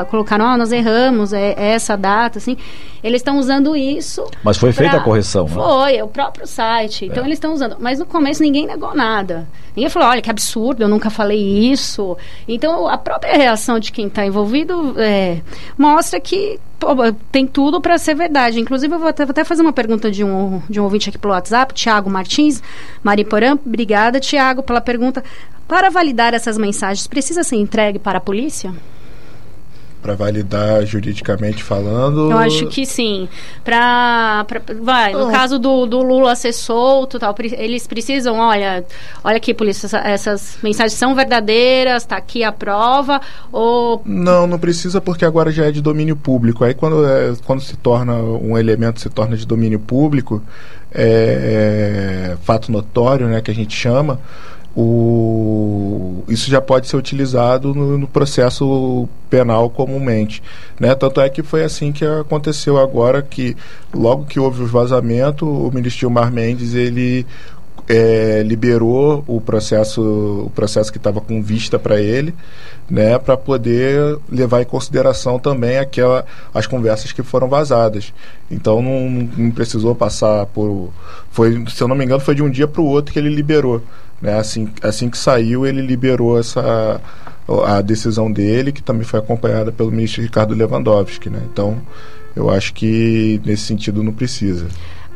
colocaram: Ah, nós erramos, é, é essa data, assim. Eles estão usando isso. Mas foi feita pra- a correção, né? Foi, é o próprio site. Então, eles estão usando. Mas no começo ninguém negou nada. Ninguém falou: olha, que absurdo, eu nunca falei isso. Então, a própria reação de quem está envolvido é, mostra que pô, tem tudo para ser verdade. Inclusive, eu vou até, vou até fazer uma pergunta de um, de um ouvinte aqui pelo WhatsApp, Tiago Martins, Mariporã. Obrigada, Tiago, pela pergunta. Para validar essas mensagens, precisa ser entregue para a polícia? Para validar juridicamente falando. Eu acho que sim. Pra, pra- vai, no Não. caso do, do Lula ser solto, tal, eles precisam, olha, olha aqui, polícia, essa- essas mensagens são verdadeiras, tá aqui a prova, ou Não, não precisa porque agora já é de domínio público. Aí quando, é- quando se torna um elemento se torna de domínio público, é, é, fato notório, né, que a gente chama, o, isso já pode ser utilizado no, no processo penal comumente. Né? Tanto é que foi assim que aconteceu agora, que logo que houve o vazamento, o ministro Gilmar Mendes, ele é, liberou o processo, o processo que estava com vista para ele, né, para poder levar em consideração também aquela, as conversas que foram vazadas. Então não, não precisou passar por, foi, se eu não me engano, foi de um dia para o outro que ele liberou, né, assim, assim que saiu ele liberou essa a decisão dele, que também foi acompanhada pelo ministro Ricardo Lewandowski, né. Então eu acho que nesse sentido não precisa.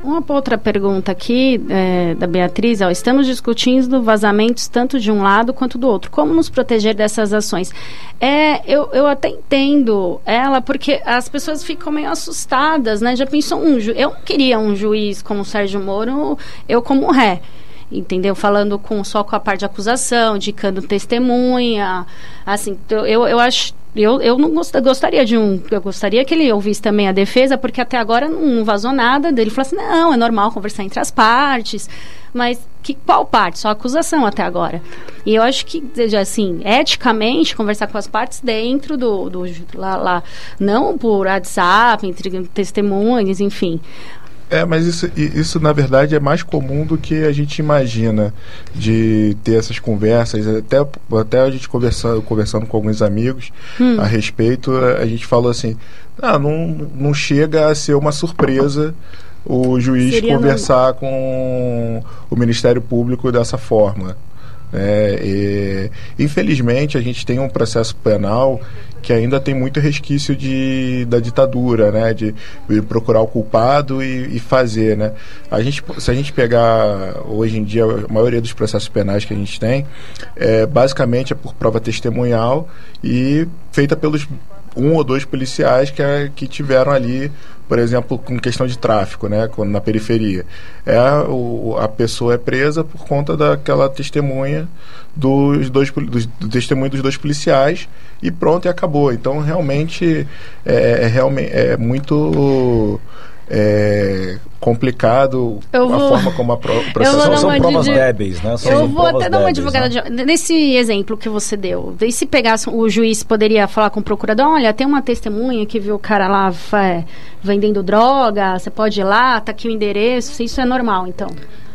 Uma outra pergunta aqui é, da Beatriz, ó, estamos discutindo vazamentos tanto de um lado quanto do outro. Como nos proteger dessas ações? É, eu, eu até entendo ela, porque as pessoas ficam meio assustadas, né? Já pensou um ju Eu não queria um juiz como o Sérgio Moro, eu como ré entendeu? Falando com só com a parte de acusação, indicando testemunha, assim, eu, eu acho eu, eu não gost, gostaria de um. Eu gostaria que ele ouvisse também a defesa, porque até agora não vazou nada dele. Falou assim: não, é normal conversar entre as partes. Mas que, qual parte? Só acusação até agora. E eu acho que, assim, eticamente, conversar com as partes dentro do. do lá, lá, não por WhatsApp, entre testemunhas, enfim. É, mas isso, isso na verdade é mais comum do que a gente imagina de ter essas conversas. Até, até a gente conversando, conversando com alguns amigos hum. a respeito, a gente falou assim: ah, não, não chega a ser uma surpresa o juiz Seria conversar com o Ministério Público dessa forma. É, e, infelizmente, a gente tem um processo penal que ainda tem muito resquício de, da ditadura, né? De, de procurar o culpado e, e, fazer, né? A gente, se a gente pegar hoje em dia a maioria dos processos penais que a gente tem, é, basicamente é por prova testemunhal e feita pelos um ou dois policiais que, é, que tiveram ali, por exemplo, com questão de tráfico, né, quando, na periferia. É o, a pessoa é presa por conta daquela testemunha dos dois dos, do testemunho dos dois policiais e pronto e acabou. Então realmente é, é realmente é muito é, complicado vou, a forma como a pro, o processo são, provas de, débeis, né? São eu vou até dar uma advogada né? de, nesse exemplo que você deu. E se pegasse o juiz poderia falar com o procurador, olha, tem uma testemunha que viu o cara lá é, vendendo droga, você pode ir lá, tá aqui o endereço, isso é normal, então.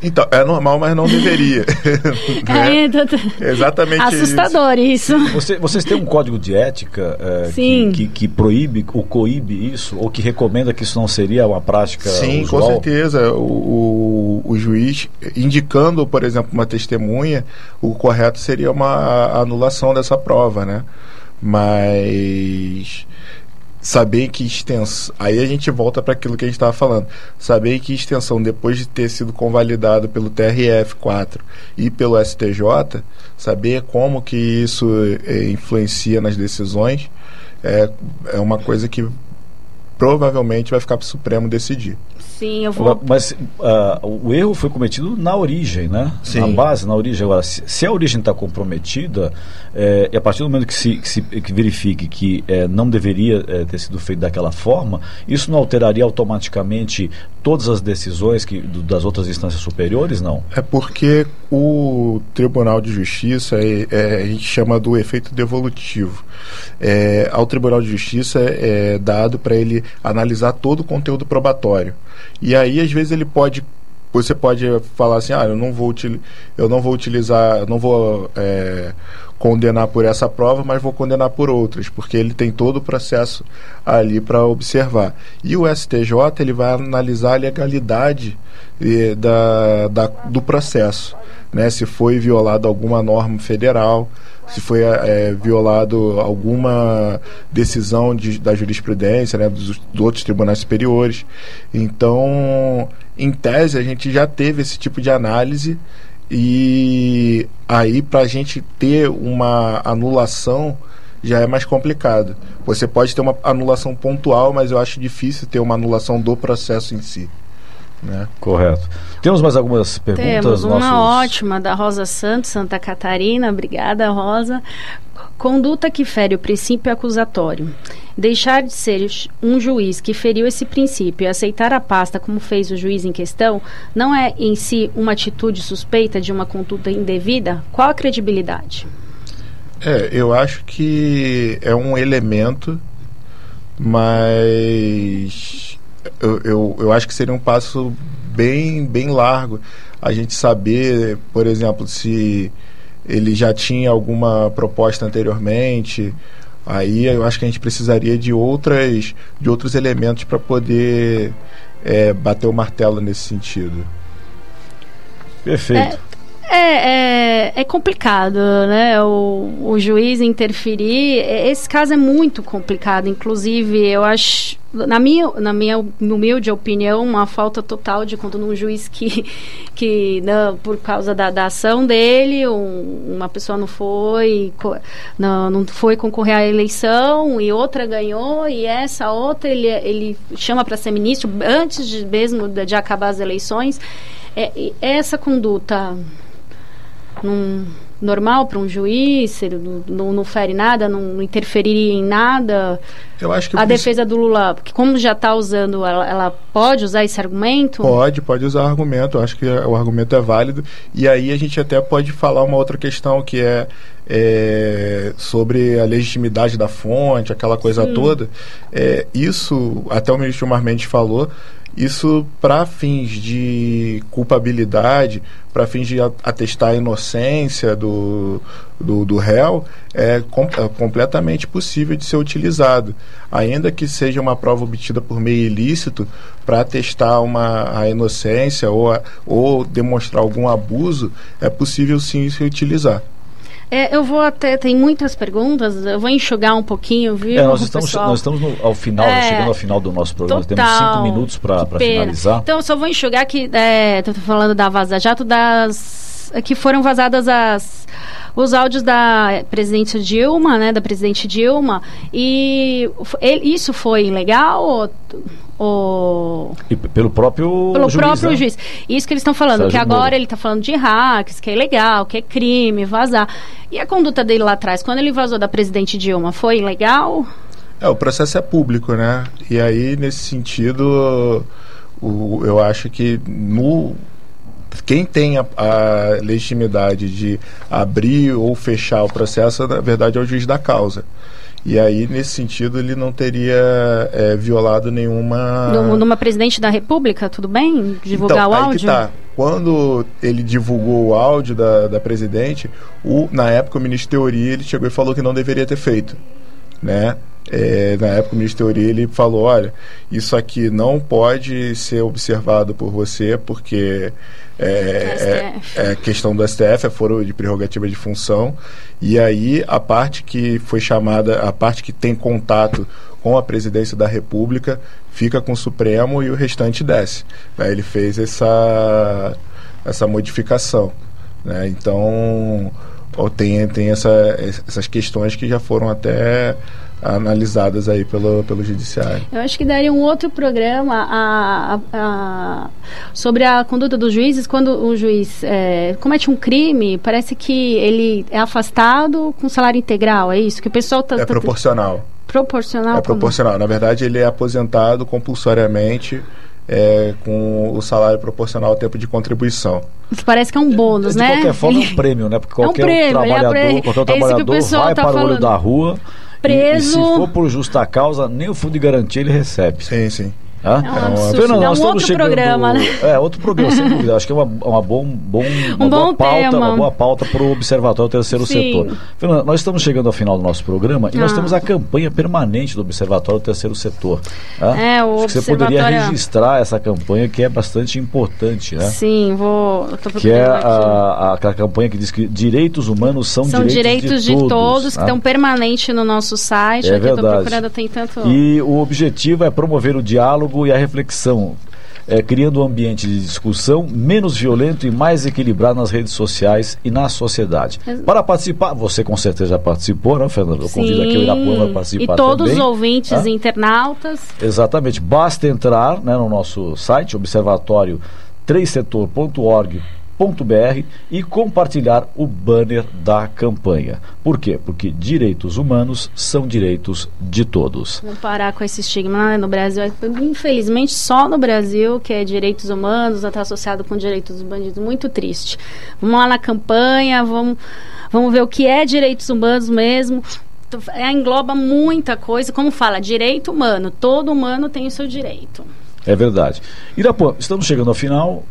Então, é normal, mas não deveria. né? é, tô... Exatamente Assustador isso. isso. Você, vocês têm um código de ética é, que, que, que, proíbe ou coíbe isso, ou que recomenda que isso não seria uma prática Sim, usual? com certeza. O, o, o, juiz, indicando, por exemplo, uma testemunha, o correto seria uma anulação dessa prova, né? Mas saber que extensão. Aí a gente volta para aquilo que a gente estava falando. Saber que extensão, depois de ter sido convalidado pelo TRF4 e pelo STJ, saber como que isso é, influencia nas decisões é, é uma coisa que provavelmente vai ficar para o Supremo decidir. Sim, eu vou. Mas uh, o erro foi cometido na origem, né? Sim. Na base, na origem. Agora, se, se a origem está comprometida, é, e a partir do momento que se, que se que verifique que é, não deveria é, ter sido feito daquela forma, isso não alteraria automaticamente todas as decisões que, do, das outras instâncias superiores, não? É porque o Tribunal de Justiça é, é a gente chama do efeito devolutivo. É, ao Tribunal de Justiça é dado para ele analisar todo o conteúdo probatório. E aí, às vezes, ele pode. Você pode falar assim, ah, eu não vou, eu não vou utilizar, eu não vou é, condenar por essa prova, mas vou condenar por outras, porque ele tem todo o processo ali para observar. E o STJ ele vai analisar a legalidade eh, da, da, do processo, né? se foi violada alguma norma federal, se foi é, violado alguma decisão de, da jurisprudência, né, dos, dos, outros tribunais superiores. Então, em tese, a gente já teve esse tipo de análise e aí para a gente ter uma anulação já é mais complicado. Você pode ter uma anulação pontual, mas eu acho difícil ter uma anulação do processo em si. Né? Correto. Temos mais algumas perguntas? Temos uma nossos... ótima da Rosa Santos, Santa Catarina. Obrigada, Rosa. Conduta que fere o princípio acusatório. Deixar de ser um juiz que feriu esse princípio e aceitar a pasta como fez o juiz em questão não é em si uma atitude suspeita de uma conduta indevida? Qual a credibilidade? É, eu acho que é um elemento, mas eu, eu, eu acho que seria um passo bem, bem largo a gente saber, por exemplo, se ele já tinha alguma proposta anteriormente. Aí eu acho que a gente precisaria de outras de outros elementos para poder é, bater o martelo nesse sentido. Perfeito. É, é, é, complicado, né? O, o juiz interferir. Esse caso é muito complicado. Inclusive, eu acho, na minha, na minha humilde opinião, uma falta total de conta num juiz que, que não, por causa da, da ação dele, um, uma pessoa não foi, não, não foi concorrer à eleição e outra ganhou e essa outra ele, ele chama para ser ministro antes de, mesmo de, de acabar as eleições. É, essa conduta num, normal para um juiz, ele não, não, fere nada, não, interferiria em nada. Eu acho que a defesa do Lula, porque como já está usando, ela, ela, pode usar esse argumento? Pode, pode usar o argumento. Eu acho que o argumento é válido. E aí a gente até pode falar uma outra questão que é, é sobre a legitimidade da fonte, aquela coisa Sim. toda. É, isso, até o ministro Marmendes falou, isso para fins de culpabilidade, para fins de atestar a inocência do, do, do réu, é, com, é, completamente possível de ser utilizado. Ainda que seja uma prova obtida por meio ilícito, para atestar uma, a inocência ou, a, ou demonstrar algum abuso, é possível sim se utilizar. É, eu vou até, tem muitas perguntas, eu vou enxugar um pouquinho, viu? É, nós, estamos, nós estamos no, ao final, é, chegando ao final do nosso programa, total, temos cinco minutos para finalizar. Então, só vou enxugar que, estou falando da Vaza Jato, das, que foram vazadas as os áudios da presidente Dilma, né, da presidente Dilma, e ele, isso foi legal ou, e pelo próprio pelo juiz, próprio né? juiz. Isso que eles estão falando, Sérgio que agora Moro. ele está falando de hacks, que é legal, que é crime, vazar. E a conduta dele lá atrás, quando ele vazou da presidente Dilma, foi legal? É, o processo é público, né? E aí, nesse sentido, o, eu acho que no quem tem a, a, legitimidade de abrir ou fechar o processo, na verdade, é o juiz da causa. E aí, nesse sentido, ele não teria é, violado nenhuma. Numa presidente da República, tudo bem? Divulgar então, o áudio? Que tá. Quando ele divulgou o áudio da, da presidente, o, na época o ministro Teoria ele chegou e falou que não deveria ter feito. Né? É, na época o ministro Teoria ele falou, olha, isso aqui não pode ser observado por você porque é, é, é, questão do STF, é foro de prerrogativa de função, e aí a parte que foi chamada, a parte que tem contato com a presidência da República fica com o Supremo e o restante desce. Né? Ele fez essa, essa modificação. Né? Então tem, tem essa, essas questões que já foram até analisadas aí pelo, pelo judiciário. Eu acho que daria um outro programa a, a, a, sobre a conduta dos juízes quando o juiz é, comete um crime, parece que ele é afastado com salário integral, é isso? Que o pessoal tá, é tá, proporcional. Proporcional? É proporcional. Na verdade, ele é aposentado compulsoriamente é, com o salário proporcional ao tempo de contribuição. Parece que é um bônus, de, né? De qualquer forma, é um prêmio, né? Porque qualquer é um prêmio, trabalhador, é qualquer trabalhador vai tá para falando. o olho da rua preso. E, e se for por justa causa, nem o fundo de garantia ele recebe. Sim, sim. Ah? É um, absurdo. É um outro chegando, programa, né? É, outro programa, sem dúvida. Acho que é uma, uma, bom, bom, uma um boa bom pauta, tema. uma boa pauta para o Observatório Terceiro Sim. Setor. Fernando, nós estamos chegando ao final do nosso programa e ah. nós temos a campanha permanente do Observatório Terceiro Setor. Né? É, o Acho que você poderia registrar essa campanha que é bastante importante, né? Sim, vou. que é a, a, campanha que diz que direitos humanos são, são direitos, direitos de, de, todos, que né? estão permanentes no nosso site. É verdade. procurando, tem tanto. E o objetivo é promover o diálogo e a reflexão é, criando um ambiente de discussão menos violento e mais equilibrado nas redes sociais e na sociedade. Para participar, você com certeza já participou, não, Fernando? Eu convido aqui o Irapuã para participar E todos também, os ouvintes tá? internautas. Exatamente. Basta entrar né, no nosso site, observatório 3setor.org br e compartilhar o banner da campanha. Por quê? Porque direitos humanos são direitos de todos. Vamos parar com esse estigma né? no Brasil. Infelizmente, só no Brasil que é direitos humanos está associado com direitos dos bandidos. Muito triste. Vamos lá na campanha, vamos, vamos ver o que é direitos humanos mesmo engloba muita coisa, como fala, direito humano, todo humano tem o seu direito. É verdade. Irapuã, estamos chegando ao final.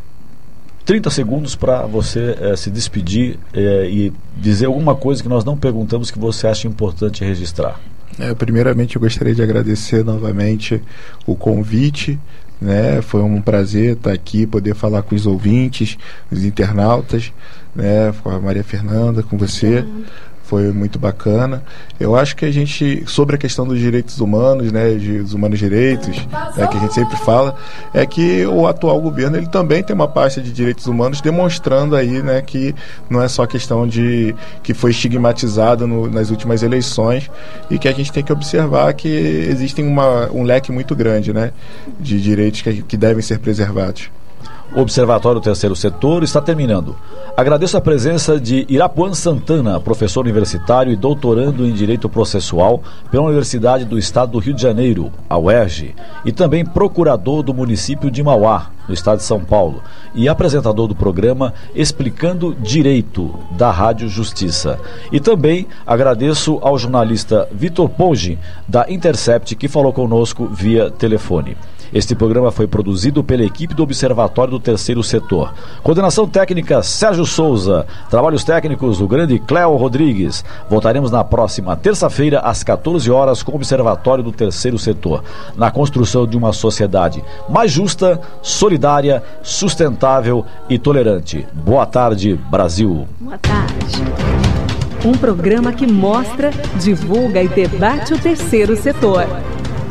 30 segundos para você eh, se despedir eh, e dizer alguma coisa que nós não perguntamos que você acha importante registrar. É, primeiramente, eu gostaria de agradecer novamente o convite. Né? Foi um prazer estar aqui, poder falar com os ouvintes, os internautas, né? com a Maria Fernanda, com você foi muito bacana. Eu acho que a gente, sobre a questão dos direitos humanos, né, de, dos humanos direitos, né, que a gente sempre fala, é que o atual governo ele também tem uma pasta de direitos humanos demonstrando aí, né, que não é só questão de que foi estigmatizada nas últimas eleições e que a gente tem que observar que existem uma, um leque muito grande, né, de direitos que, que devem ser preservados. Observatório Terceiro Setor está terminando. Agradeço a presença de Irapuan Santana, professor universitário e doutorando em Direito Processual pela Universidade do Estado do Rio de Janeiro, a UERJ, e também procurador do município de Mauá, no estado de São Paulo, e apresentador do programa Explicando Direito, da Rádio Justiça. E também agradeço ao jornalista Vitor Ponge, da Intercept, que falou conosco via telefone. Este programa foi produzido pela equipe do Observatório do Terceiro Setor. Coordenação técnica Sérgio Souza. Trabalhos técnicos o grande Cléo Rodrigues. Voltaremos na próxima terça-feira às 14 horas com o Observatório do Terceiro Setor, na construção de uma sociedade mais justa, solidária, sustentável e tolerante. Boa tarde, Brasil. Boa tarde. Um programa que mostra, divulga e debate o terceiro setor